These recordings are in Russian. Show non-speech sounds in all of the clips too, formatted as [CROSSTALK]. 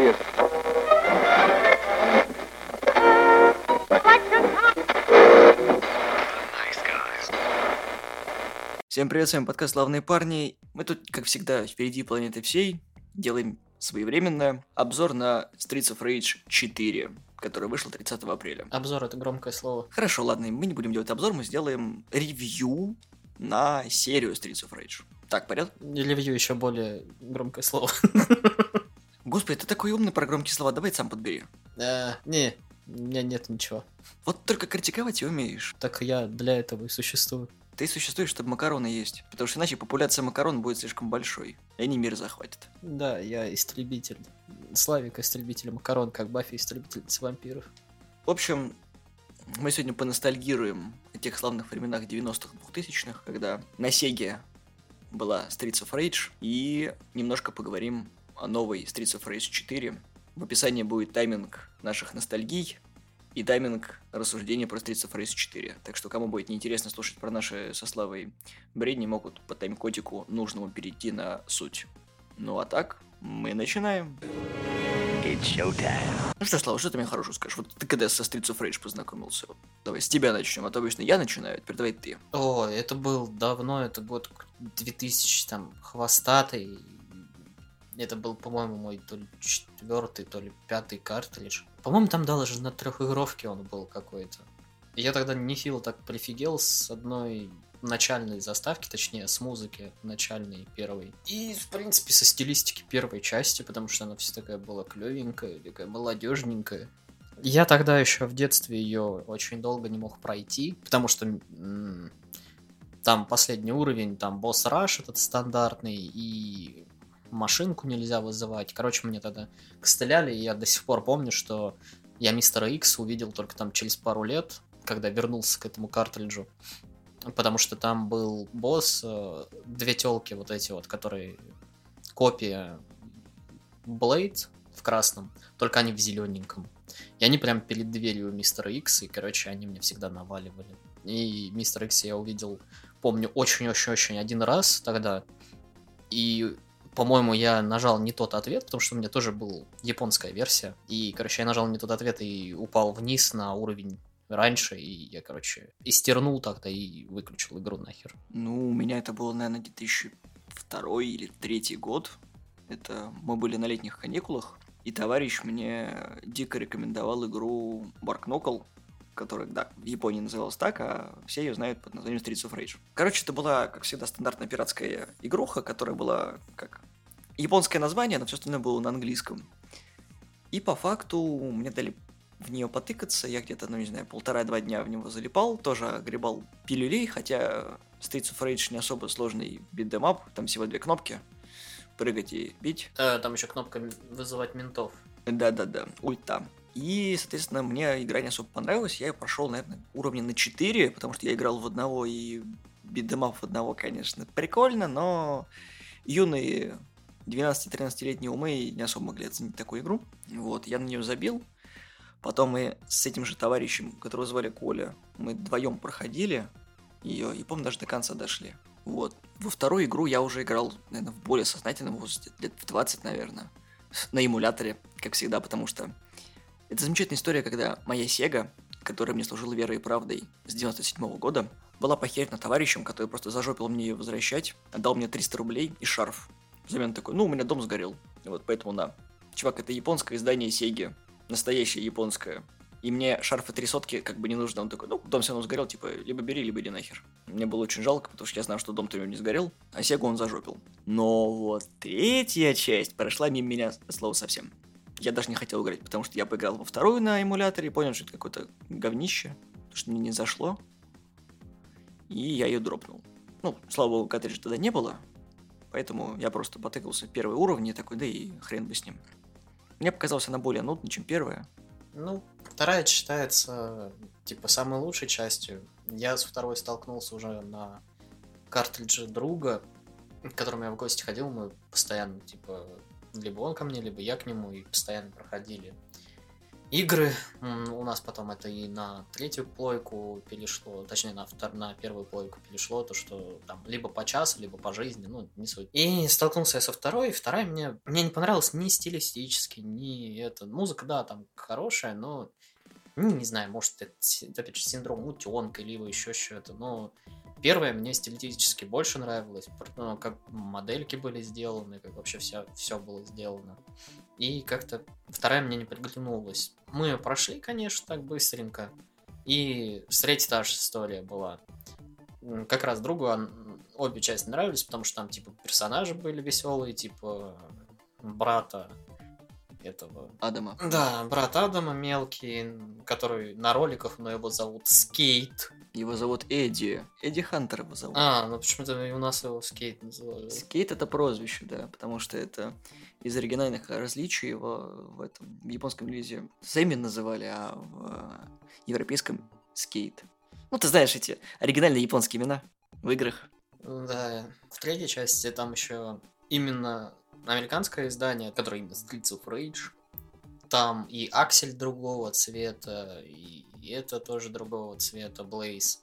serious. Всем привет, с вами подкаст «Славные парни». Мы тут, как всегда, впереди планеты всей, делаем своевременно обзор на Streets of Rage 4, который вышел 30 апреля. Обзор это громкое слово. Хорошо, ладно, мы не будем делать обзор, мы сделаем ревью на серию Streets of Rage. Так, порядок? Ревью еще более громкое слово. [LAUGHS] Господи, ты такой умный про громкие слова, давай сам подбери. Э, Не, у меня нет ничего. Вот только критиковать и умеешь. Так я для этого и существую. Ты существуешь, чтобы макароны есть, потому что иначе популяция макарон будет слишком большой, и они мир захватят. Да, я истребитель. Славик истребитель макарон, как Баффи истребитель вампиров. В общем, мы сегодня поностальгируем о тех славных временах 90-х, 2000-х, когда на Сеге была Streets of Rage, и немножко поговорим новой Streets of Rage 4. В описании будет тайминг наших ностальгий и тайминг рассуждения про Streets of Rage 4. Так что, кому будет неинтересно слушать про наши со Славой бредни, могут по тайм-кодику нужному перейти на суть. Ну а так, мы начинаем. Ну что, Слава, что ты мне хорошего скажешь? Вот ты когда со Streets of Rage познакомился? Вот Давай с тебя начнем, а то обычно я начинаю, а теперь давай ты. О, это был давно, это год 2000, там, хвостатый. Это был, по-моему, мой то ли четвертый, то ли пятый картридж. По-моему, там даже на трехигровке он был какой-то. Я тогда нехило так прифигел с одной начальной заставки, точнее, с музыки начальной первой. И, в принципе, со стилистики первой части, потому что она вся такая была клевенькая, такая молодежненькая. Я тогда еще в детстве ее очень долго не мог пройти, потому что там последний уровень, там босс раш этот стандартный, и машинку нельзя вызывать. Короче, мне тогда костыляли, и я до сих пор помню, что я Мистера Икс увидел только там через пару лет, когда вернулся к этому картриджу. Потому что там был босс, э, две телки вот эти вот, которые копия Блейд в красном, только они в зелененьком. И они прям перед дверью Мистера Икс, и, короче, они мне всегда наваливали. И Мистер Икс я увидел, помню, очень-очень-очень один раз тогда. И, по-моему, я нажал не тот ответ, потому что у меня тоже была японская версия. И, короче, я нажал не тот ответ и упал вниз на уровень раньше, и я, короче, истернул так-то и выключил игру нахер. Ну, у меня это было, наверное, 2002 или 2003 год. Это мы были на летних каникулах, и товарищ мне дико рекомендовал игру Bark Knuckle, которая, да, в Японии называлась так, а все ее знают под названием Streets of Rage. Короче, это была, как всегда, стандартная пиратская игруха, которая была как японское название, но все остальное было на английском. И по факту мне дали в нее потыкаться, я где-то, ну не знаю, полтора-два дня в него залипал, тоже огребал пилюлей, хотя Streets of Rage не особо сложный битдемап, там всего две кнопки, прыгать и бить. Э, там еще кнопка вызывать ментов. Да-да-да, ульта. И, соответственно, мне игра не особо понравилась, я ее прошел, наверное, уровня на 4, потому что я играл в одного и битдемап в одного, конечно, прикольно, но юные 12-13-летние умы не особо могли оценить такую игру. Вот, я на нее забил. Потом мы с этим же товарищем, которого звали Коля, мы вдвоем проходили ее, и, помню, даже до конца дошли. Вот. Во вторую игру я уже играл, наверное, в более сознательном возрасте, лет в 20, наверное, на эмуляторе, как всегда, потому что это замечательная история, когда моя Сега, которая мне служила верой и правдой с 97 года, была похерена товарищем, который просто зажопил мне ее возвращать, отдал мне 300 рублей и шарф. Взамен такой, ну, у меня дом сгорел. Вот, поэтому на. Чувак, это японское издание Сеги, настоящее японское. И мне шарфы три сотки как бы не нужно. Он такой, ну, дом все равно сгорел, типа, либо бери, либо иди нахер. Мне было очень жалко, потому что я знал, что дом-то у него не сгорел, а Сегу он зажопил. Но вот третья часть прошла мимо меня, слово совсем. Я даже не хотел играть, потому что я поиграл во вторую на эмуляторе и понял, что это какое-то говнище, что мне не зашло. И я ее дропнул. Ну, слава богу, картриджа тогда не было, поэтому я просто потыкался в первый уровень и такой, да и хрен бы с ним. Мне показалось она более нудной, чем первая. Ну, вторая считается, типа, самой лучшей частью. Я с второй столкнулся уже на картридже друга, к которому я в гости ходил, мы постоянно, типа, либо он ко мне, либо я к нему, и постоянно проходили. игры. У нас потом это и на третью плойку перешло, точнее на, втор... на первую плойку перешло, то что там либо по часу, либо по жизни, ну, не суть. И столкнулся я со второй, вторая мне, мне не понравилась ни стилистически, ни это. Музыка, да, там хорошая, но ну, не знаю, может, это, опять же, синдром утенка, либо еще что-то, но первая мне стилистически больше нравилась, ну, как модельки были сделаны, как вообще все, все было сделано. И как-то вторая мне не приглянулась. Мы ее прошли, конечно, так быстренько. И третья та же история была. Как раз другу обе части нравились, потому что там, типа, персонажи были веселые, типа, брата этого... Адама. Да, брат Адама мелкий, который на роликах, но его зовут Скейт. Его зовут Эдди. Эдди Хантер его зовут. А, ну почему-то у нас его Скейт называют. Скейт это прозвище, да, потому что это из оригинальных различий его в этом в японском релизе Сэмми называли, а в европейском Скейт. Ну, ты знаешь эти оригинальные японские имена в играх. Да, в третьей части там еще именно американское издание, которое именно Streets of Rage. Там и аксель другого цвета, и это тоже другого цвета, Blaze.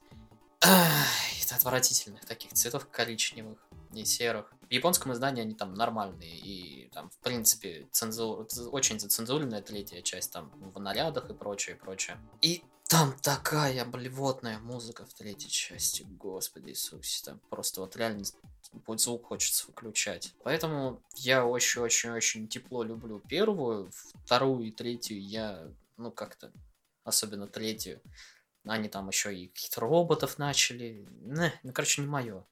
Это отвратительных таких цветов коричневых и серых. В японском издании они там нормальные, и там, в принципе, цензур... очень зацензуренная третья часть, там, в нарядах и прочее, прочее. И там такая блевотная музыка в третьей части, господи Иисусе, там просто вот реально будет звук хочется выключать. Поэтому я очень-очень-очень тепло люблю первую, вторую и третью я, ну как-то, особенно третью, они там еще и каких-то роботов начали. Не, ну, короче, не мое.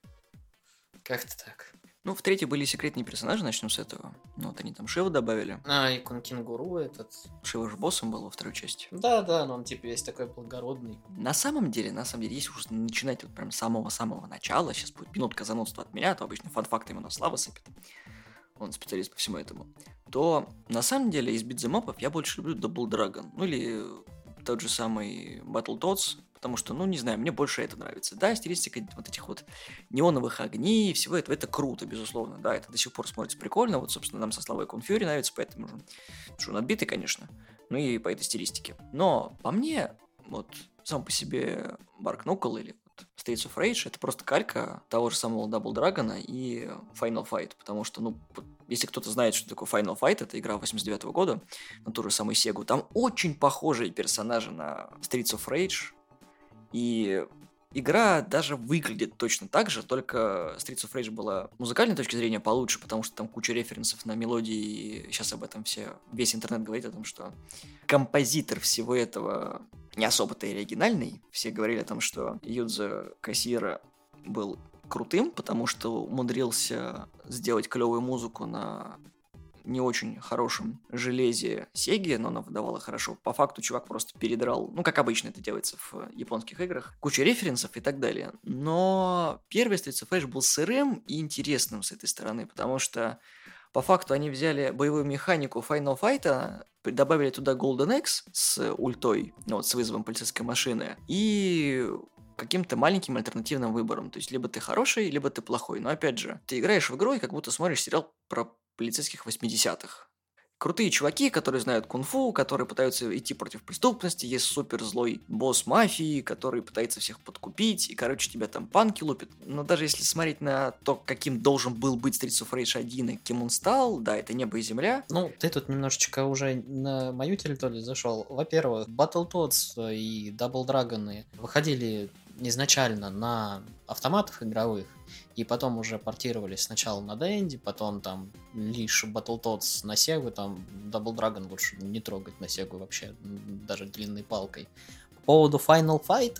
Как-то так. Ну, в третьей были секретные персонажи, начнем с этого. Ну, вот они там Шива добавили. А, и Кенгуру этот. Шива же боссом был во второй части. Да, да, но он типа весь такой благородный. На самом деле, на самом деле, если уж начинать вот прям с самого-самого начала, сейчас будет минутка занудства от меня, то обычно фан-факты именно Слава сыпет. Он специалист по всему этому. То, на самом деле, из битземапов я больше люблю Double Dragon. Ну, или тот же самый Battletoads, потому что, ну, не знаю, мне больше это нравится. Да, стилистика вот этих вот неоновых огней, всего этого, это круто, безусловно, да, это до сих пор смотрится прикольно, вот, собственно, нам со Славой Конфьюри нравится, поэтому, что, надбитый, конечно, ну и по этой стилистике. Но, по мне, вот, сам по себе Барк Нукл или States of Rage это просто калька того же самого Double Dragon и Final Fight, потому что, ну, если кто-то знает, что такое Final Fight, это игра 89 -го года на ту же самую Сегу, там очень похожие персонажи на Streets of Rage, и игра даже выглядит точно так же, только Streets of Rage была музыкальной точки зрения получше, потому что там куча референсов на мелодии, и сейчас об этом все, весь интернет говорит о том, что композитор всего этого не особо-то оригинальный. Все говорили о том, что Юдза Кассира был крутым, потому что умудрился сделать клевую музыку на не очень хорошем железе Сеги, но она выдавала хорошо. По факту чувак просто передрал, ну, как обычно это делается в японских играх, куча референсов и так далее. Но первый Streets of Rage был сырым и интересным с этой стороны, потому что по факту они взяли боевую механику Final Fight, добавили туда Golden X с ультой, ну, вот с вызовом полицейской машины, и каким-то маленьким альтернативным выбором. То есть либо ты хороший, либо ты плохой. Но опять же, ты играешь в игру и как будто смотришь сериал про полицейских 80-х. Крутые чуваки, которые знают кунг-фу, которые пытаются идти против преступности, есть супер злой босс мафии, который пытается всех подкупить, и, короче, тебя там панки лупят. Но даже если смотреть на то, каким должен был быть Streets of Rage 1 и кем он стал, да, это небо и земля. Ну, ты тут немножечко уже на мою территорию зашел. Во-первых, Battletoads и Double Dragon выходили изначально на автоматах игровых, и потом уже портировались сначала на Денди, потом там лишь Battletoads на Сегу, там Double Dragon лучше не трогать на Сегу вообще, даже длинной палкой. По поводу Final Fight,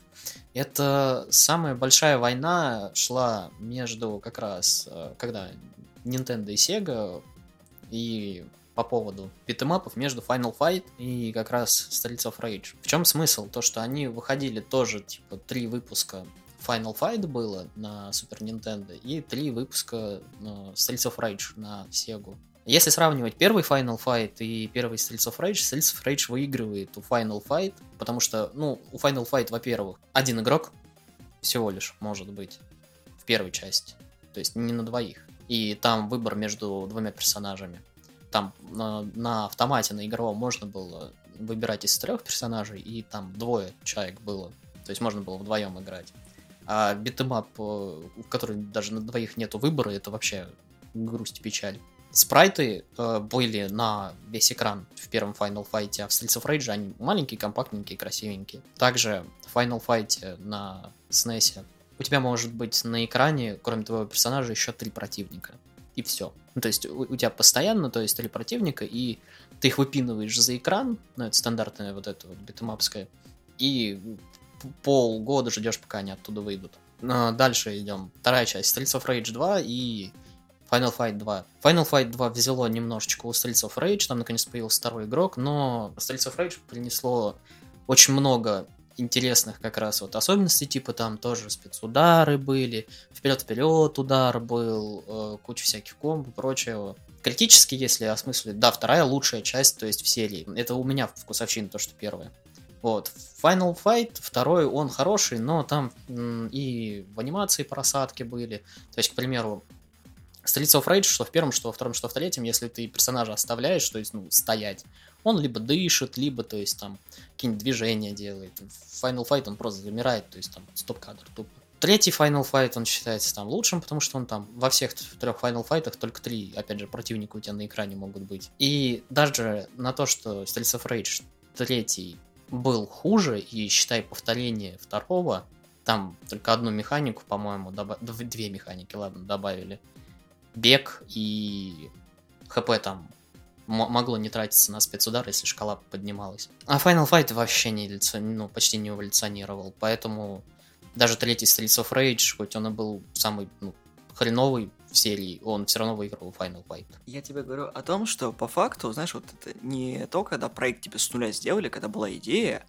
это самая большая война шла между как раз, э, когда Nintendo и Sega, и по поводу битэмапов между Final Fight и как раз Streets of Rage. В чем смысл? То, что они выходили тоже, типа, три выпуска Final Fight было на Super Nintendo и три выпуска на Streets of Rage на Sega. Если сравнивать первый Final Fight и первый Streets of Rage, Streets of Rage выигрывает у Final Fight, потому что, ну, у Final Fight, во-первых, один игрок всего лишь может быть в первой части, то есть не на двоих. И там выбор между двумя персонажами там на, на автомате, на игровом можно было выбирать из трех персонажей, и там двое человек было. То есть можно было вдвоем играть. А beat 'em up, э, в который даже на двоих нету выбора, это вообще грусть и печаль. Спрайты э, были на весь экран в первом Final Fight, а в Streets of Rage они маленькие, компактненькие, красивенькие. Также в Final Fight на SNES у тебя может быть на экране, кроме твоего персонажа, еще три противника. И все. Ну, то есть у, у тебя постоянно, то есть три противника, и ты их выпинываешь за экран, ну, это стандартная вот эта вот beat 'em up ская, и полгода ждешь, пока они оттуда выйдут. Но дальше идем. Вторая часть Streets of Rage 2 и Final Fight 2. Final Fight 2 взяло немножечко у Streets of Rage, там наконец появился второй игрок, но Streets of Rage принесло очень много интересных как раз вот особенностей, типа там тоже спецудары были, вперед-вперед удар был, э, куча всяких комбо прочего. Критически, если осмыслить, да, вторая лучшая часть, то есть в серии. Это у меня вкусовщина, то, что первая. Вот. Final Fight, второй, он хороший, но там и в анимации просадки были. То есть, к примеру, Streets of Rage, что в первом, что во втором, что в третьем, если ты персонажа оставляешь, то есть, ну, стоять, он либо дышит, либо, то есть, там, какие-нибудь движения делает. В Final Fight он просто замирает, то есть, там, стоп-кадр тупо. Третий Final Fight, он считается там лучшим, потому что он там во всех трех Final Fight только три, опять же, противника у тебя на экране могут быть. И даже на то, что Streets of Rage третий был хуже, и считай повторение второго, там только одну механику, по-моему, добав... две механики, ладно, добавили бег и хп там могло не тратиться на спецудар, если шкала поднималась. А Final Fight вообще не ну, почти не эволюционировал, поэтому даже третий Streets of Rage, хоть он и был самый ну, хреновый в серии, он все равно выиграл Final Fight. Я тебе говорю о том, что по факту, знаешь, вот это не то, когда проект тебе с нуля сделали, когда была идея,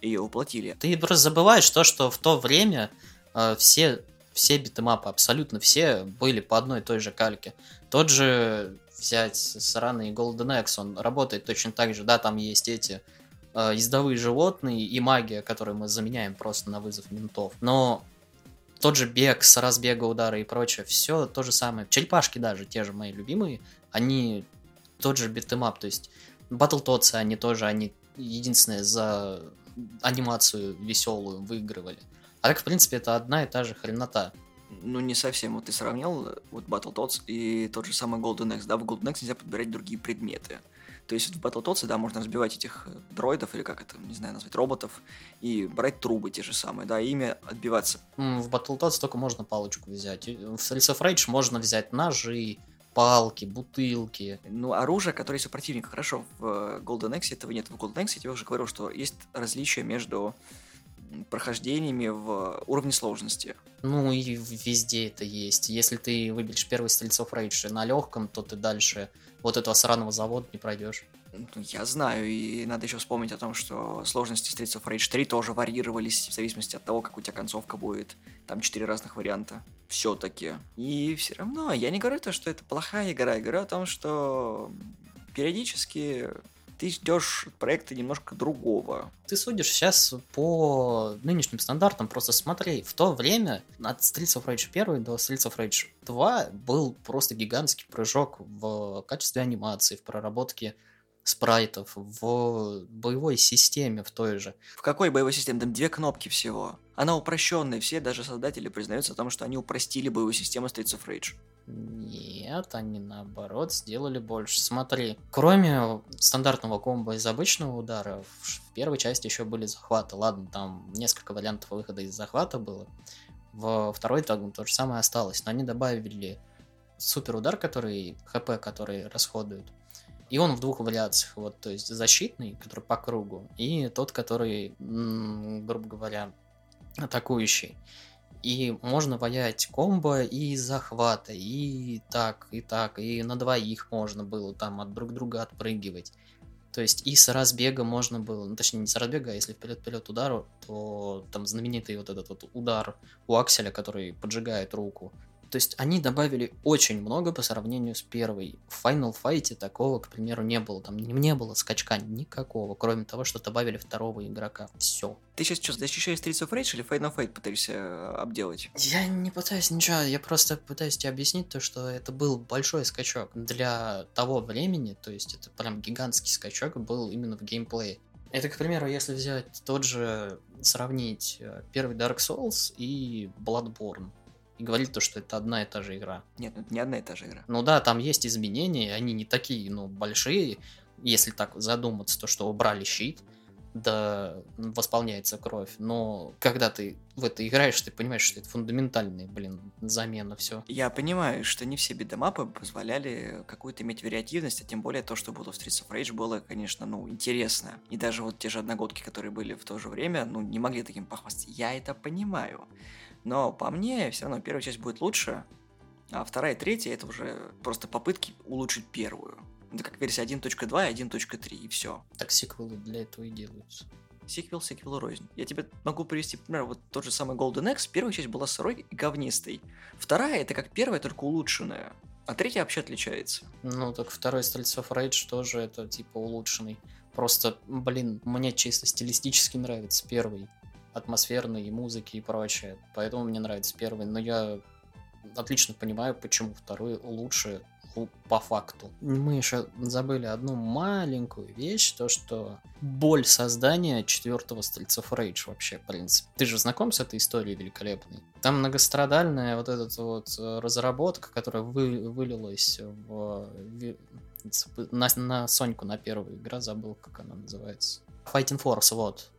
ее уплатили. Ты просто забываешь то, что в то время э, все все битэмапы, абсолютно все были по одной и той же кальке. Тот же взять сраный Golden Axe, он работает точно так же, да, там есть эти э, ездовые животные и магия, которую мы заменяем просто на вызов ментов. Но тот же бег с разбега удара и прочее, все то же самое. Черепашки даже, те же мои любимые, они тот же beat 'em up, то есть Battletoads, они тоже, они единственное за анимацию веселую выигрывали. А так, в принципе, это одна и та же хренота. Ну, не совсем. Вот ты сравнил вот Battletoads и тот же самый Golden Axe. Да, в Golden Axe нельзя подбирать другие предметы. То есть в Battletoads, да, можно разбивать этих э, дроидов, или как это, не знаю, назвать, роботов, и брать трубы те же самые, да, и ими отбиваться. В Battletoads только можно палочку взять. В Streets of Rage можно взять ножи, палки, бутылки. Ну, оружие, которое есть у противника. Хорошо, в э, Golden Axe этого нет. В Golden Axe я тебе уже говорил, что есть различия между прохождениями в уровне сложности. Ну и везде это есть. Если ты выберешь первый Стрельцов Рейдж на легком, то ты дальше вот этого сраного завода не пройдешь. Ну, я знаю, и надо еще вспомнить о том, что сложности Streets of Rage 3 тоже варьировались в зависимости от того, как у тебя концовка будет. Там четыре разных варианта. Все-таки. И все равно, я не говорю то, что это плохая игра, я говорю о том, что периодически ты ждешь проекта немножко другого. Ты судишь сейчас по нынешним стандартам, просто смотри, в то время от Streets of Rage 1 до Streets of Rage 2 был просто гигантский прыжок в качестве анимации, в проработке спрайтов, в боевой системе в той же. В какой боевой системе? Там две кнопки всего. Она упрощенная, все даже создатели признаются о том, что они упростили боевую систему Streets of Rage. Нет, они наоборот сделали больше. Смотри, кроме стандартного комбо из обычного удара, в первой части еще были захваты. Ладно, там несколько вариантов выхода из захвата было. Во второй там то же самое осталось, но они добавили супер удар, который ХП, который расходует. И он в двух вариациях, вот, то есть защитный, который по кругу, и тот, который, грубо говоря, атакующий. И можно ваять комбо и захвата, и так, и так, и на двоих можно было там от друг друга отпрыгивать. То есть и с разбега можно было, ну, точнее не с разбега, а если вперед-вперед удару, то там знаменитый вот этот вот удар у Акселя, который поджигает руку, То есть они добавили очень много по сравнению с первой. В Final Fight такого, к примеру, не было. Там не было скачка никакого, кроме того, что добавили второго игрока. Все. Ты сейчас что, защищаешь Streets of Rage или Final Fight пытаешься э, обделать? Я не пытаюсь ничего, я просто пытаюсь тебе объяснить то, что это был большой скачок для того времени, то есть это прям гигантский скачок был именно в геймплее. Это, к примеру, если взять тот же, сравнить э, первый Dark Souls и Bloodborne и говорить то, что это одна и та же игра. Нет, это не одна и та же игра. Ну да, там есть изменения, они не такие, ну, большие, если так задуматься, то, что убрали щит, да восполняется кровь. Но когда ты в это играешь, ты понимаешь, что это фундаментальная, блин, замена все. Я понимаю, что не все битэмапы позволяли какую-то иметь вариативность, а тем более то, что было в Streets of Rage, было, конечно, ну, интересно. И даже вот те же одногодки, которые были в то же время, ну, не могли таким похвастаться. Я это понимаю. Но по мне, все равно первая часть будет лучше, а вторая и третья это уже просто попытки улучшить первую. Это как версия 1.2 и 1.3, и все. Так сиквелы для этого и делаются. Сиквел, сиквел рознь. Я тебе могу привести, например, вот тот же самый Golden Axe. Первая часть была сырой и говнистой. Вторая это как первая, только улучшенная. А третья вообще отличается. Ну, так второй Streets of Rage тоже это типа улучшенный. Просто, блин, мне чисто стилистически нравится первый атмосферной, и музыки и прочее. Поэтому мне нравится первый, но я отлично понимаю, почему второй лучше по факту. Мы еще забыли одну маленькую вещь, то что боль создания четвертого Стрельцов Рейдж вообще, в принципе. Ты же знаком с этой историей великолепной? Там многострадальная вот эта вот э, разработка, которая вы, вылилась в, на, на Соньку, на первую игра, забыл, как она называется. Fighting Force, вот.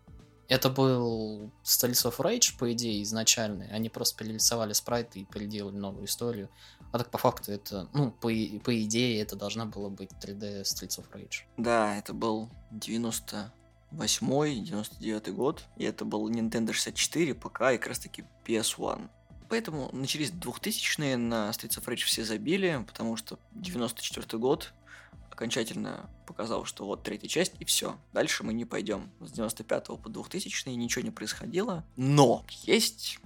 Это был Streets of Rage, по идее, изначальный. Они просто перерисовали спрайты и переделали новую историю. А так по факту это, ну, по, по идее, это должна была быть 3D Streets of Rage. Да, это был 98 99 год. И это был Nintendo 64, ПК и как раз таки PS1. Поэтому начались 2000-е, на Streets of Rage все забили, потому что 94 год, окончательно показал, что вот третья часть, и все. Дальше мы не пойдем. С 95 по 2000 ничего не происходило. Но есть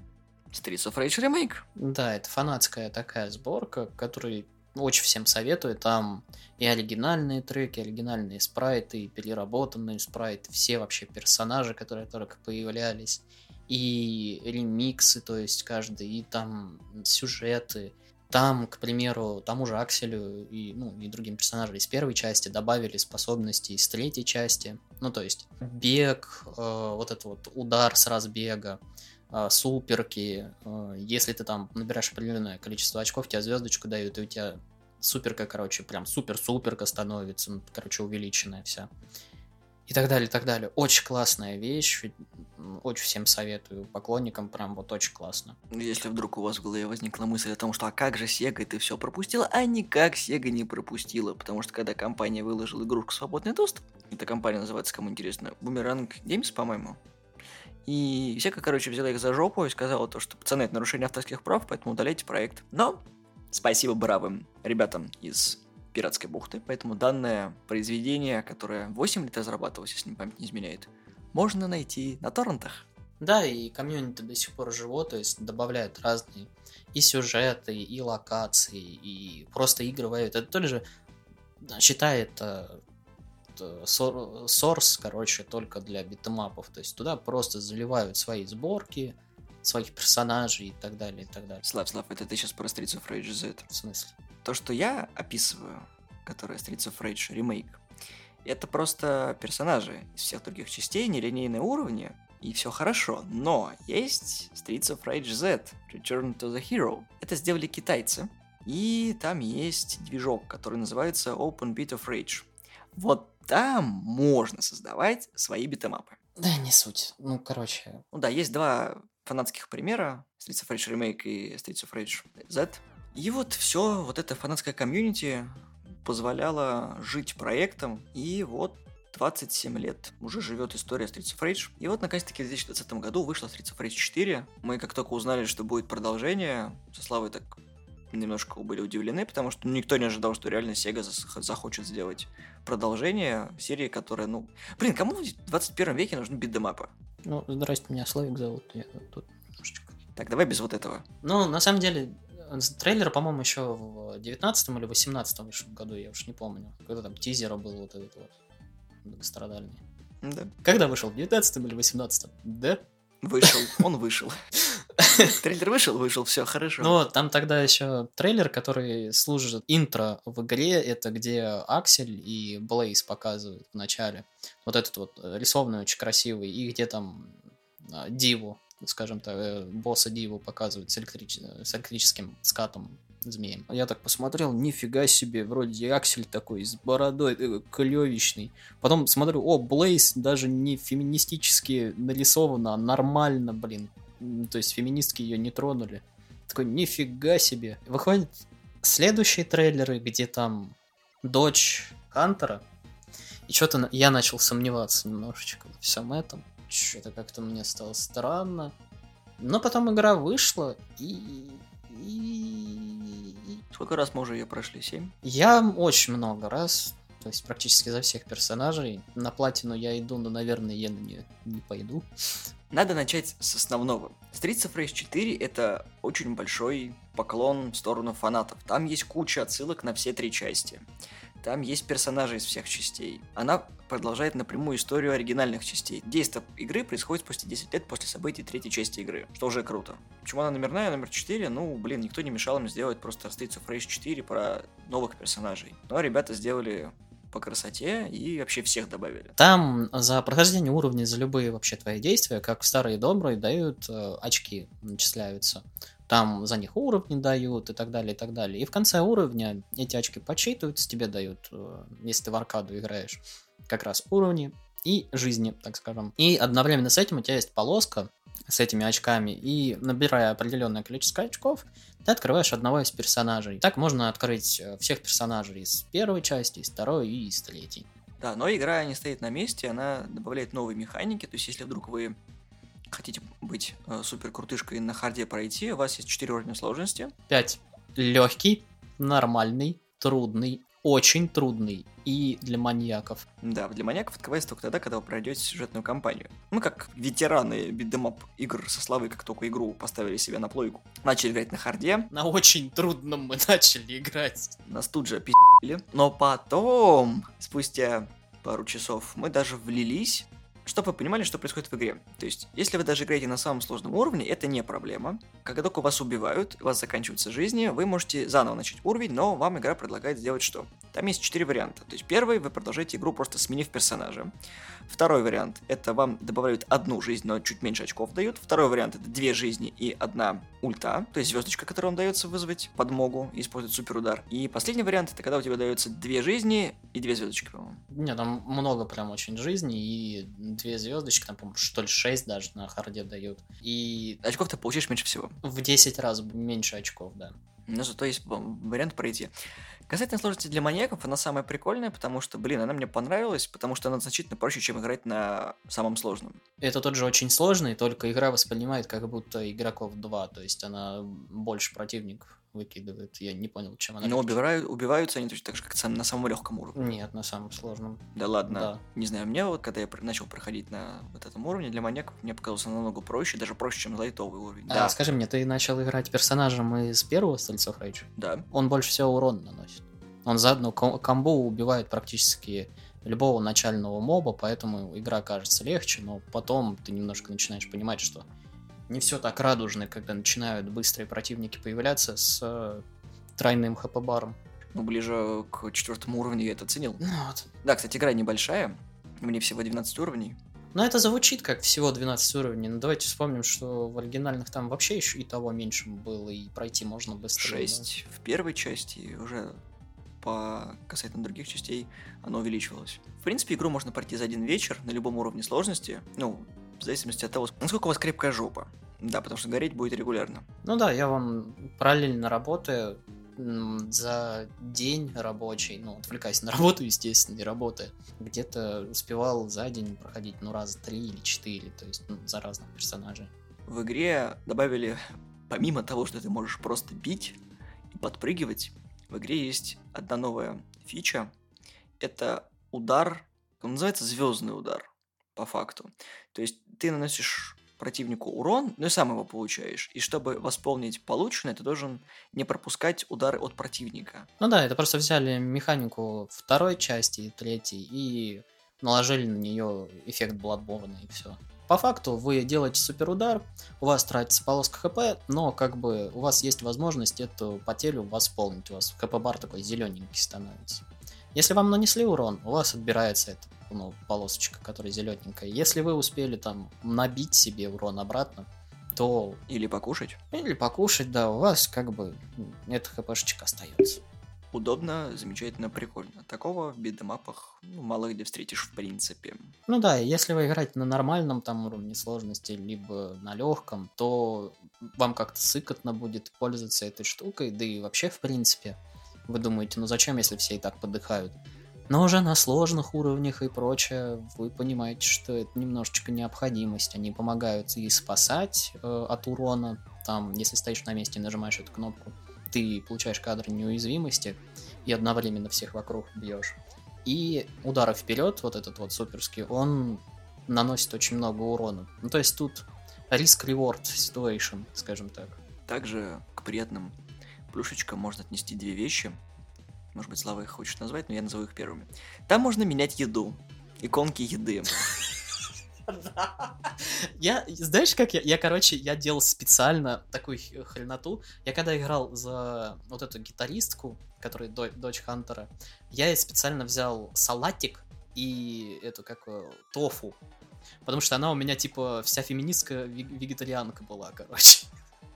Streets of Rage Remake. Да, это фанатская такая сборка, которую очень всем советую. Там и оригинальные треки, оригинальные спрайты, и переработанные спрайты, все вообще персонажи, которые только появлялись, и ремиксы, то есть каждый, и там сюжеты, там, к примеру, тому же Акселю и, ну, и другим персонажам из первой части добавили способности из третьей части. Ну, то есть бег, э, вот этот вот удар с разбега, э, суперки. Э, если ты там набираешь определенное количество очков, тебе звездочку дают, и у тебя суперка, короче, прям супер-суперка становится, ну, короче, увеличенная вся и так далее, и так далее. Очень классная вещь, очень всем советую, поклонникам прям вот очень классно. Если вдруг у вас в голове возникла мысль о том, что а как же Sega ты все пропустила, а никак Sega не пропустила, потому что когда компания выложила игрушку «Свободный доступ», эта компания называется, кому интересно, Boomerang Games, по-моему, и Sega, короче, взяла их за жопу и сказала то, что пацаны, это нарушение авторских прав, поэтому удаляйте проект. Но спасибо бравым ребятам из пиратской бухты, поэтому данное произведение, которое 8 лет разрабатывалось, если не память не изменяет, можно найти на торрентах. Да, и комьюнити до сих пор живо, то есть добавляют разные и сюжеты, и локации, и просто игры воюют. Это тоже же считает source, короче, только для битэмапов. То есть туда просто заливают свои сборки, своих персонажей и так далее, и так далее. Слав, Слав, это ты сейчас про Streets of Rage Z. В смысле? То, что я описываю, которое Streets of Rage ремейк, это просто персонажи из всех других частей, нелинейные уровни, и все хорошо. Но есть Streets of Rage Z, Return to the Hero. Это сделали китайцы, и там есть движок, который называется Open Beat of Rage. Вот там можно создавать свои битэмапы. Да, не суть. Ну, короче. Ну да, есть два фанатских примера. Streets of Rage Remake и Streets of Rage Z. И вот все, вот это фанатское комьюнити позволяло жить проектом, и вот 27 лет уже живет история Streets of Rage. И вот, наконец-таки, в 2020 году вышла Streets of Rage 4. Мы как только узнали, что будет продолжение, со Славой так немножко были удивлены, потому что никто не ожидал, что реально Sega захочет сделать продолжение серии, которая, ну... Блин, кому в 21 веке нужны битдемапы? Ну, здрасте, меня Славик зовут, я тут немножечко... Так, давай без вот этого. Ну, на самом деле, трейлер, по-моему, еще в 19 или 18 вышел году, я уж не помню. Когда там тизера был вот этот вот многострадальный. Да. Когда вышел? В 19 или 18 Да? Вышел, [LAUGHS] он вышел. [LAUGHS] Трейлер вышел, вышел, все хорошо. Ну, там тогда еще трейлер, который служит интро в игре, это где Аксель и Блейз показывают в начале. Вот этот вот рисованный очень красивый, и где там а, Диву, скажем так, э, босса Диву показывают с, электрич... с электрическим скатом змеем. Я так посмотрел, нифига себе, вроде Аксель такой с бородой, э, клевищный. Потом смотрю, о, Блейз даже не феминистически нарисовано, а нормально, блин. То есть феминистки ее не тронули. Такой, нифига себе. Выходят следующие трейлеры, где там дочь Хантера. И что-то я начал сомневаться немножечко во всем этом. Что-то как-то мне стало странно. Но потом игра вышла, и и... Сколько раз мы уже ее прошли? Семь? Я очень много раз. То есть практически за всех персонажей. На платину я иду, но, наверное, я на нее не пойду. Надо начать с основного. Streets of Rage 4 это очень большой поклон в сторону фанатов. Там есть куча отсылок на все три части. Там есть персонажи из всех частей. Она продолжает напрямую историю оригинальных частей. Действие игры происходит спустя 10 лет после событий третьей части игры, что уже круто. Почему она номерная, номер 4? Ну, блин, никто не мешал им сделать просто Streets of Rage 4 про новых персонажей. Но ребята сделали по красоте и вообще всех добавили. Там за прохождение уровней, за любые вообще твои действия, как в старые добрые, дают э, очки, начисляются там за них уровни дают и так далее, и так далее. И в конце уровня эти очки подсчитываются, тебе дают, э, если ты в аркаду играешь, как раз уровни и жизни, так скажем. И одновременно с этим у тебя есть полоска с этими очками, и набирая определенное количество очков, ты открываешь одного из персонажей. Так можно открыть э, всех персонажей из первой части, из второй и из третьей. Да, но игра не стоит на месте, она добавляет новые механики, то есть если вдруг вы хотите быть э, супер крутышкой на харде пройти, у вас есть 4 уровня сложности. 5. Легкий, нормальный, трудный, очень трудный и для маньяков. Да, для маньяков открывается только тогда, когда вы пройдете сюжетную кампанию. Мы как ветераны бидемап игр со славой, как только игру поставили себе на плойку, начали играть на харде. На очень трудном мы [LAUGHS] начали играть. Нас тут же пи***ли. Но потом, спустя пару часов, мы даже влились чтобы вы понимали, что происходит в игре. То есть, если вы даже играете на самом сложном уровне, это не проблема. Когда только вас убивают, у вас заканчиваются жизни, вы можете заново начать уровень, но вам игра предлагает сделать что? Там есть четыре варианта. То есть, первый, вы продолжаете игру просто сменив персонажа. Второй вариант, это вам добавляют одну жизнь, но чуть меньше очков дают. Второй вариант, это две жизни и одна ульта, то есть звездочка, которая вам дается вызвать подмогу и использовать суперудар. И последний вариант, это когда у тебя дается две жизни и две звездочки, по-моему. Не, там много прям очень жизней и две звездочки, там, по-моему, что ли, шесть даже на харде дают. И... Очков ты получишь меньше всего. В 10 раз меньше очков, да. Ну, зато есть вариант пройти. Касательно сложности для маньяков, она самая прикольная, потому что, блин, она мне понравилась, потому что она значительно проще, чем играть на самом сложном. Это тот же очень сложный, только игра воспринимает как будто игроков два, то есть она больше противников выкидывает. Я не понял, чем она. Но убивают, убиваются они точно так же, как на самом легком уровне. Нет, на самом сложном. Да ладно. Да. Не знаю, мне вот, когда я начал проходить на вот этом уровне, для маньяков мне показался намного проще, даже проще, чем лайтовый уровень. А, да. Скажи мне, ты начал играть персонажем из первого Стрельцов Рейдж? Да. Он больше всего урон наносит. Он за одну комбо убивает практически любого начального моба, поэтому игра кажется легче, но потом ты немножко начинаешь понимать, что не все так радужно, когда начинают быстрые противники появляться с э, тройным хп-баром. Ну, ближе к четвертому уровню я это оценил. Ну, вот. Да, кстати, игра небольшая. Мне всего 12 уровней. Но это звучит как всего 12 уровней. Но давайте вспомним, что в оригинальных там вообще еще и того меньше было, и пройти можно быстрее. 6 да? в первой части, уже по касательно других частей оно увеличивалось. В принципе, игру можно пройти за один вечер на любом уровне сложности. Ну, в зависимости от того, насколько у вас крепкая жопа. Да, потому что гореть будет регулярно. Ну да, я вон параллельно работаю за день рабочий, ну, отвлекаясь на работу, естественно, не работая, где-то успевал за день проходить, ну, раза три или четыре, то есть ну, за разных персонажей. В игре добавили, помимо того, что ты можешь просто бить и подпрыгивать, в игре есть одна новая фича. Это удар, он называется звездный удар, по факту. То есть ты наносишь противнику урон, но и сам его получаешь. И чтобы восполнить полученное, ты должен не пропускать удары от противника. Ну да, это просто взяли механику второй части третьей и наложили на нее эффект Bloodborne и все. По факту вы делаете суперудар, у вас тратится полоска хп, но как бы у вас есть возможность эту потерю восполнить. У вас хп-бар такой зелененький становится. Если вам нанесли урон, у вас отбирается эта ну, полосочка, которая зелененькая. Если вы успели там набить себе урон обратно, то... Или покушать. Или покушать, да, у вас как бы эта хпшечка остается удобно, замечательно, прикольно. Такого в бидемапах ну, мало где встретишь в принципе. Ну да, если вы играете на нормальном там уровне сложности, либо на легком, то вам как-то сыкотно будет пользоваться этой штукой, да и вообще в принципе. Вы думаете, ну зачем, если все и так подыхают? Но уже на сложных уровнях и прочее, вы понимаете, что это немножечко необходимость. Они помогают и спасать э, от урона, там, если стоишь на месте и нажимаешь эту кнопку, ты получаешь кадр неуязвимости и одновременно всех вокруг бьешь. И удары вперед, вот этот вот суперский, он наносит очень много урона. Ну, то есть тут риск-реворд situation, скажем так. Также к приятным плюшечкам можно отнести две вещи. Может быть, Слава их хочет назвать, но я назову их первыми. Там можно менять еду. Иконки еды. [LAUGHS] Я, знаешь, как я, я, короче, я делал специально такую хреноту. Я когда играл за вот эту гитаристку, которая дочь Хантера, я специально взял салатик и эту, как, тофу. Потому что она у меня, типа, вся феминистская вегетарианка была, короче.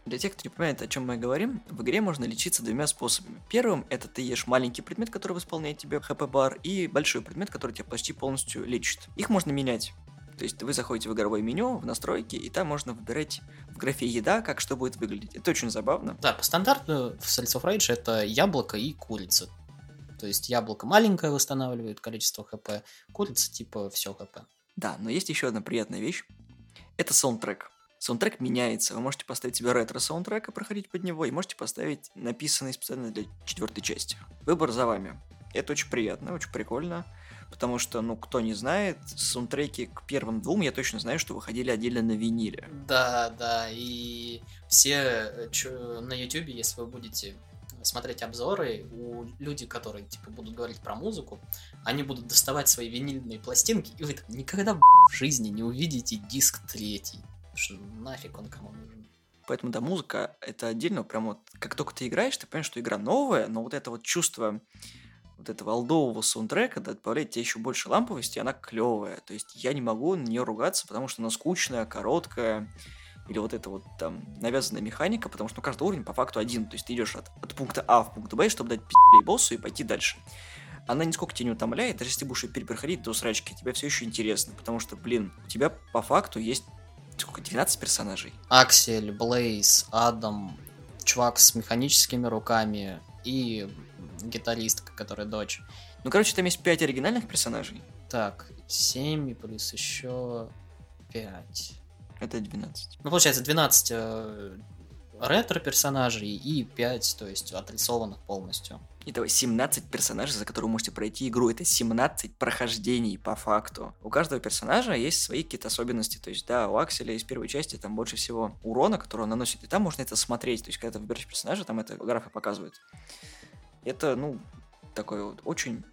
Для тех, кто не понимает, о чем мы говорим, в игре можно лечиться двумя способами. Первым это ты ешь маленький предмет, который восполняет тебе хп-бар, и большой предмет, который тебя почти полностью лечит. Их можно менять. То есть вы заходите в игровое меню, в настройки, и там можно выбирать в графе еда, как что будет выглядеть. Это очень забавно. Да, по стандарту в Streets of Rage это яблоко и курица. То есть яблоко маленькое восстанавливает количество хп, курица типа все хп. Да, но есть еще одна приятная вещь. Это саундтрек. Саундтрек меняется. Вы можете поставить себе ретро-саундтрек и проходить под него, и можете поставить написанный специально для четвертой части. Выбор за вами. Это очень приятно, очень прикольно. Потому что, ну, кто не знает, саундтреки к первым двум я точно знаю, что выходили отдельно на виниле. Да, да, и все чё, на ютюбе, если вы будете смотреть обзоры, у людей, которые типа будут говорить про музыку, они будут доставать свои винильные пластинки, и вы никогда в жизни не увидите диск третий. Что нафиг он кому нужен. Поэтому, да, музыка это отдельно, прям вот, как только ты играешь, ты понимаешь, что игра новая, но вот это вот чувство вот этого алдового саундтрека добавляет тебе еще больше ламповости, она клевая. То есть я не могу на нее ругаться, потому что она скучная, короткая, или вот эта вот там навязанная механика, потому что ну, каждый уровень по факту один. То есть ты идешь от, от пункта А в пункт Б, чтобы дать пи***лей боссу и пойти дальше. Она нисколько тебя не утомляет, даже если ты будешь ее перепроходить до срачки, тебе все еще интересно, потому что, блин, у тебя по факту есть сколько, 12 персонажей. Аксель, Блейз, Адам, чувак с механическими руками и гитаристка, которая дочь. Ну, короче, там есть 5 оригинальных персонажей. Так, 7 плюс еще 5. Это 12. Ну, получается, 12 э, ретро-персонажей и 5, то есть отрисованных полностью. Итого 17 персонажей, за которые вы можете пройти игру. Это 17 прохождений по факту. У каждого персонажа есть свои какие-то особенности. То есть, да, у Акселя из первой части там больше всего урона, который он наносит. И там можно это смотреть. То есть, когда ты выбираешь персонажа, там это графы показывают. Это, ну, такой вот очень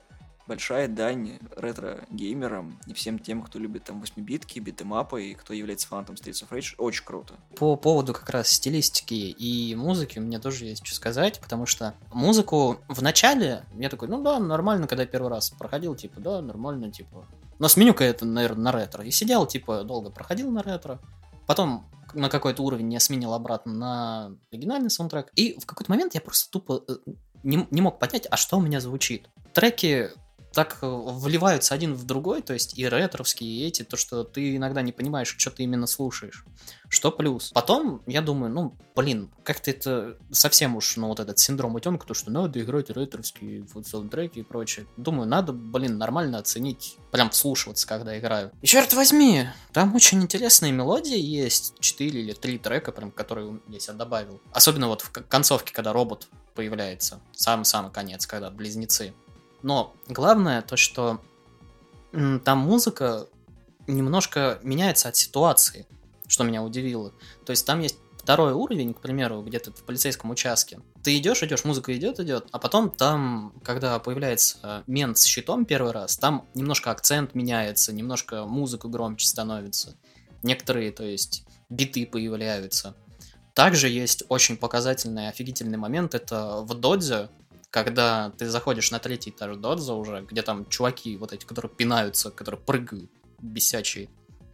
большая дань ретро-геймерам и всем тем, кто любит там 8-битки, битэмапы и кто является фанатом Streets of Rage. Очень круто. По поводу как раз стилистики и музыки у меня тоже есть что сказать, потому что музыку в начале я такой, ну да, нормально, когда первый раз проходил, типа, да, нормально, типа. Но сменю-ка это, наверное, на ретро. И сидел, типа, долго проходил на ретро. Потом на какой-то уровень я сменил обратно на оригинальный саундтрек. И в какой-то момент я просто тупо э, не, не мог понять, а что у меня звучит. Треки так э, вливаются один в другой, то есть и ретровские, и эти, то, что ты иногда не понимаешь, что ты именно слушаешь. Что плюс. Потом я думаю, ну, блин, как-то это совсем уж, ну, вот этот синдром утенка, то, что надо играть ретровские вот саундтреки и прочее. Думаю, надо, блин, нормально оценить, прям вслушиваться, когда играю. И черт возьми, там очень интересные мелодии есть, 4 или 3 трека, прям, которые я себя добавил. Особенно вот в концовке, когда робот появляется. Самый-самый конец, когда близнецы. Но главное то, что там музыка немножко меняется от ситуации. что меня удивило. То есть там есть второй уровень, к примеру, где-то в полицейском участке. Ты идешь, идешь, музыка идет, идет, а потом там, когда появляется мент с щитом первый раз, там немножко акцент меняется, немножко музыка громче становится. Некоторые, то есть, биты появляются. Также есть очень показательный, офигительный момент, это в Додзе, когда ты заходишь на третий этаж Додза уже, где там чуваки вот эти, которые пинаются, которые прыгают, бесячие.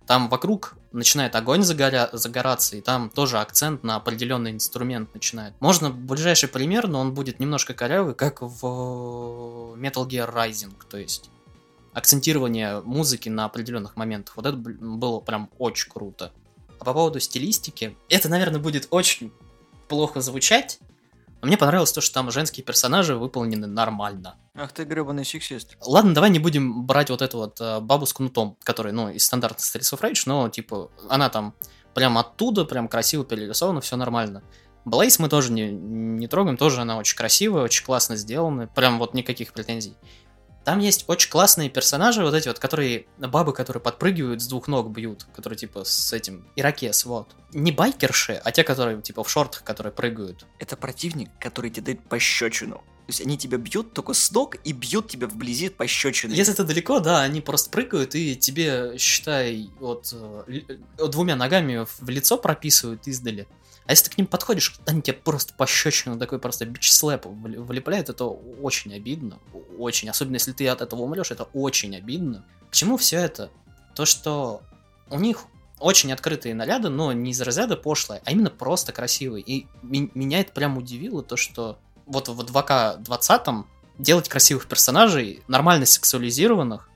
Там вокруг начинает огонь загоря... загораться, и там тоже акцент на определенный инструмент начинает. Можно ближайший пример, но он будет немножко корявый, как в Metal Gear Rising, то есть акцентирование музыки на определенных моментах. Вот это было прям очень круто. А по поводу стилистики, это, наверное, будет очень плохо звучать, мне понравилось то, что там женские персонажи выполнены нормально. Ах ты гребаный сексист. Ладно, давай не будем брать вот эту вот э, бабу с кнутом, которая, ну, из стандартных Streets of Rage, но, типа, она там прям оттуда, прям красиво перерисована, все нормально. Блейс мы тоже не, не трогаем, тоже она очень красивая, очень классно сделана, прям вот никаких претензий. Там есть очень классные персонажи, вот эти вот, которые, бабы, которые подпрыгивают с двух ног бьют, которые типа с этим, ирокез, вот. Не байкерши, а те, которые типа в шортах, которые прыгают. Это противник, который тебе дает пощечину. То есть они тебя бьют только с ног и бьют тебя вблизи пощечины. Если это далеко, да, они просто прыгают и тебе, считай, вот э, двумя ногами в лицо прописывают издали. А если ты к ним подходишь, они тебе просто пощечину такой просто бич-слэп вылепляют, это очень обидно. Очень. Особенно если ты от этого умрешь, это очень обидно. К чему все это? То, что у них очень открытые наряды, но не из разряда пошлые, а именно просто красивые. И меня это прям удивило, то, что вот в 2К20 делать красивых персонажей, нормально сексуализированных,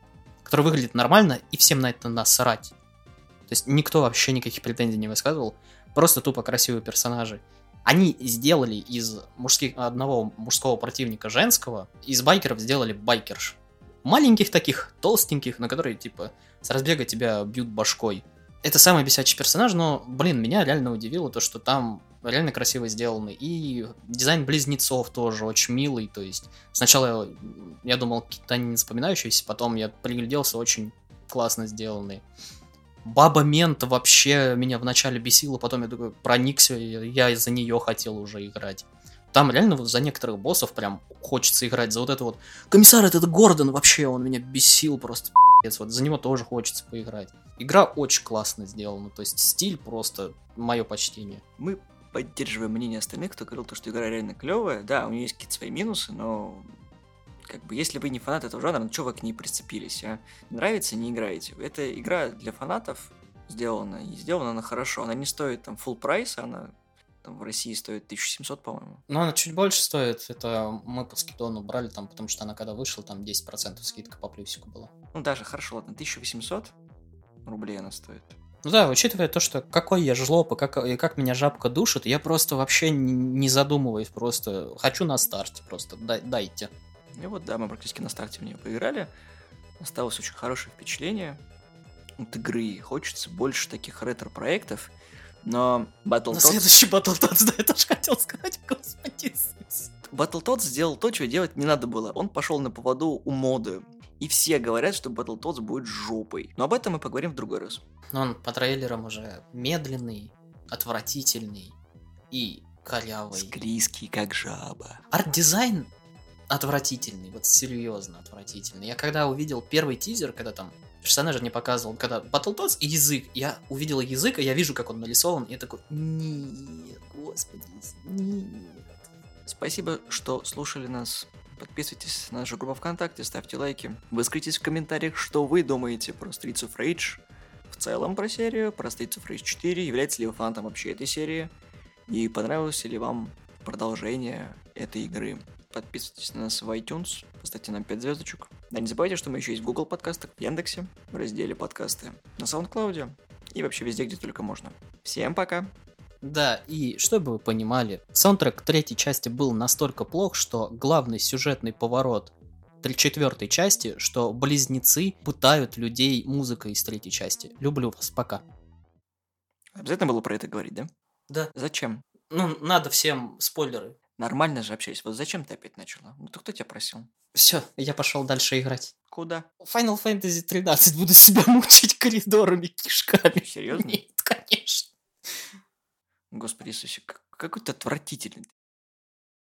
которые выглядят нормально, и всем на это насрать. То есть никто вообще никаких претензий не высказывал просто тупо красивые персонажи. Они сделали из мужских, одного мужского противника женского, из байкеров сделали байкерш. Маленьких таких, толстеньких, на которые, типа, с разбега тебя бьют башкой. Это самый бесячий персонаж, но, блин, меня реально удивило то, что там реально красиво сделаны. И дизайн близнецов тоже очень милый. То есть сначала я думал, какие-то они не запоминающиеся, потом я пригляделся, очень классно сделанные. Баба Мент вообще меня вначале бесила, потом я такой проникся, и я из-за нее хотел уже играть. Там реально за некоторых боссов прям хочется играть. За вот это вот... Комиссар этот Гордон вообще, он меня бесил просто пи***ц. Вот за него тоже хочется поиграть. Игра очень классно сделана. То есть стиль просто мое почтение. Мы поддерживаем мнение остальных, кто говорил, то, что игра реально клевая. Да, у нее есть какие-то свои минусы, но как бы, если вы не фанат этого жанра, ну что вы к ней прицепились, а? Нравится, не играете. Это игра для фанатов сделана, и сделана она хорошо. Она не стоит там full прайс, она там в России стоит 1700, по-моему. Ну, она чуть больше стоит. Это мы по скидону брали там, потому что она когда вышла, там 10% скидка по плюсику была. Ну, даже хорошо, ладно, 1800 рублей она стоит. Ну да, учитывая то, что какой я жлоб и как, и как меня жабка душит, я просто вообще не задумываюсь, просто хочу на старте, просто дай, дайте. И вот, да, мы практически на старте в нее поиграли. Осталось очень хорошее впечатление от игры. Хочется больше таких ретро-проектов. Но Battletoads... На следующий Battletoads, [LAUGHS] да, я тоже хотел сказать, господи. Battletoads сделал то, чего делать не надо было. Он пошел на поводу у моды. И все говорят, что Battletoads будет жопой. Но об этом мы поговорим в другой раз. Но он по трейлерам уже медленный, отвратительный и корявый. Склизкий, как жаба. Арт-дизайн отвратительный, вот серьезно отвратительный. Я когда увидел первый тизер, когда там персонажа не показывал, когда Battletoads и язык, я увидел язык, и я вижу, как он нарисован, и я такой, нет, господи, нет. Спасибо, что слушали нас. Подписывайтесь на нашу группу ВКонтакте, ставьте лайки. Выскажитесь в комментариях, что вы думаете про Streets of Rage в целом про серию, про Streets of Rage 4, является ли вы фанатом вообще этой серии, и понравилось ли вам продолжение этой игры. Подписывайтесь на нас в iTunes, поставьте нам 5 звездочек. Да не забывайте, что мы еще есть в Google подкастах, в Яндексе, в разделе подкасты, на SoundCloud и вообще везде, где только можно. Всем пока! Да, и чтобы вы понимали, саундтрек третьей части был настолько плох, что главный сюжетный поворот четвертой части, что близнецы пытают людей музыкой из третьей части. Люблю вас, пока. Обязательно было про это говорить, да? Да. Зачем? Ну, надо всем спойлеры. Нормально же общаюсь. Вот зачем ты опять начала? Ну, то кто тебя просил? Все, я пошел дальше играть. Куда? Final Fantasy 13 буду себя [LAUGHS] мучить коридорами, кишками. Серьезно? Нет, конечно. Господи Иисусе, как- какой ты отвратительный.